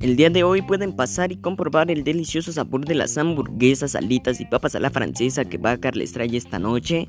El día de hoy pueden pasar y comprobar el delicioso sabor de las hamburguesas, alitas y papas a la francesa que va a Carles trae esta noche.